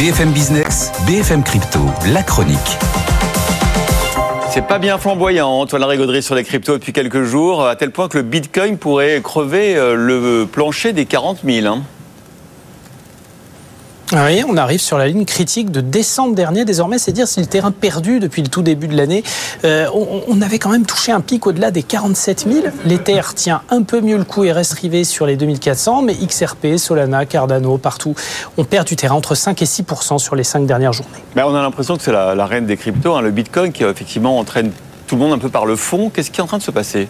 BFM Business, BFM Crypto, la chronique. C'est pas bien flamboyant, Antoine Rigauderie sur les cryptos depuis quelques jours, à tel point que le Bitcoin pourrait crever euh, le plancher des 40 000. Hein. Oui, on arrive sur la ligne critique de décembre dernier. Désormais, c'est dire si le terrain perdu depuis le tout début de l'année. Euh, on, avait quand même touché un pic au-delà des 47 000. L'Ether tient un peu mieux le coup et reste rivé sur les 2400, mais XRP, Solana, Cardano, partout, on perd du terrain entre 5 et 6% sur les 5 dernières journées. Ben, on a l'impression que c'est la, reine des cryptos, hein, le Bitcoin, qui effectivement entraîne tout le monde un peu par le fond. Qu'est-ce qui est en train de se passer?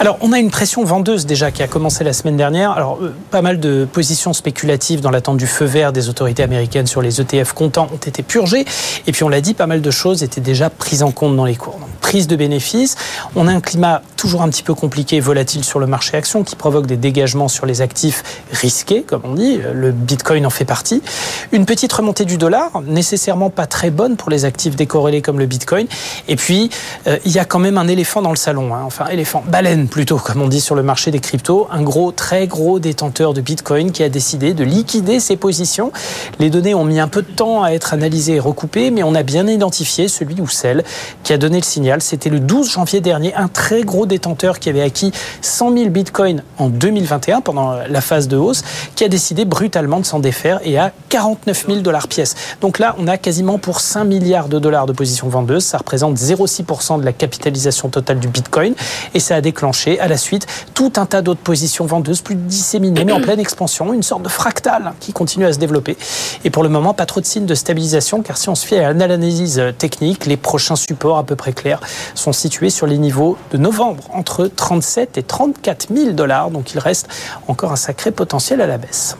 Alors, on a une pression vendeuse déjà qui a commencé la semaine dernière. Alors, euh, pas mal de positions spéculatives dans l'attente du feu vert des autorités américaines sur les ETF comptants ont été purgées. Et puis, on l'a dit, pas mal de choses étaient déjà prises en compte dans les cours. Donc, prise de bénéfices. On a un climat toujours un petit peu compliqué et volatile sur le marché action qui provoque des dégagements sur les actifs risqués, comme on dit. Le Bitcoin en fait partie. Une petite remontée du dollar, nécessairement pas très bonne pour les actifs décorrélés comme le Bitcoin. Et puis, euh, il y a quand même un éléphant dans le salon. Hein. Enfin, éléphant, baleine plutôt, comme on dit sur le marché des cryptos, un gros, très gros détenteur de Bitcoin qui a décidé de liquider ses positions. Les données ont mis un peu de temps à être analysées et recoupées, mais on a bien identifié celui ou celle qui a donné le signal. C'était le 12 janvier dernier, un très gros détenteur qui avait acquis 100 000 Bitcoins en 2021 pendant la phase de hausse, qui a décidé brutalement de s'en défaire et à 49 000 dollars pièce. Donc là, on a quasiment pour 5 milliards de dollars de positions vendeuses. Ça représente 0,6% de la capitalisation totale du Bitcoin et ça a déclenché à la suite tout un tas d'autres positions vendeuses plus disséminées, mais en pleine expansion, une sorte de fractal qui continue à se développer. Et pour le moment, pas trop de signes de stabilisation, car si on se fie à l'analyse technique, les prochains supports à peu près clairs sont situés sur les niveaux de entre 37 et 34 000 dollars. Donc il reste encore un sacré potentiel à la baisse.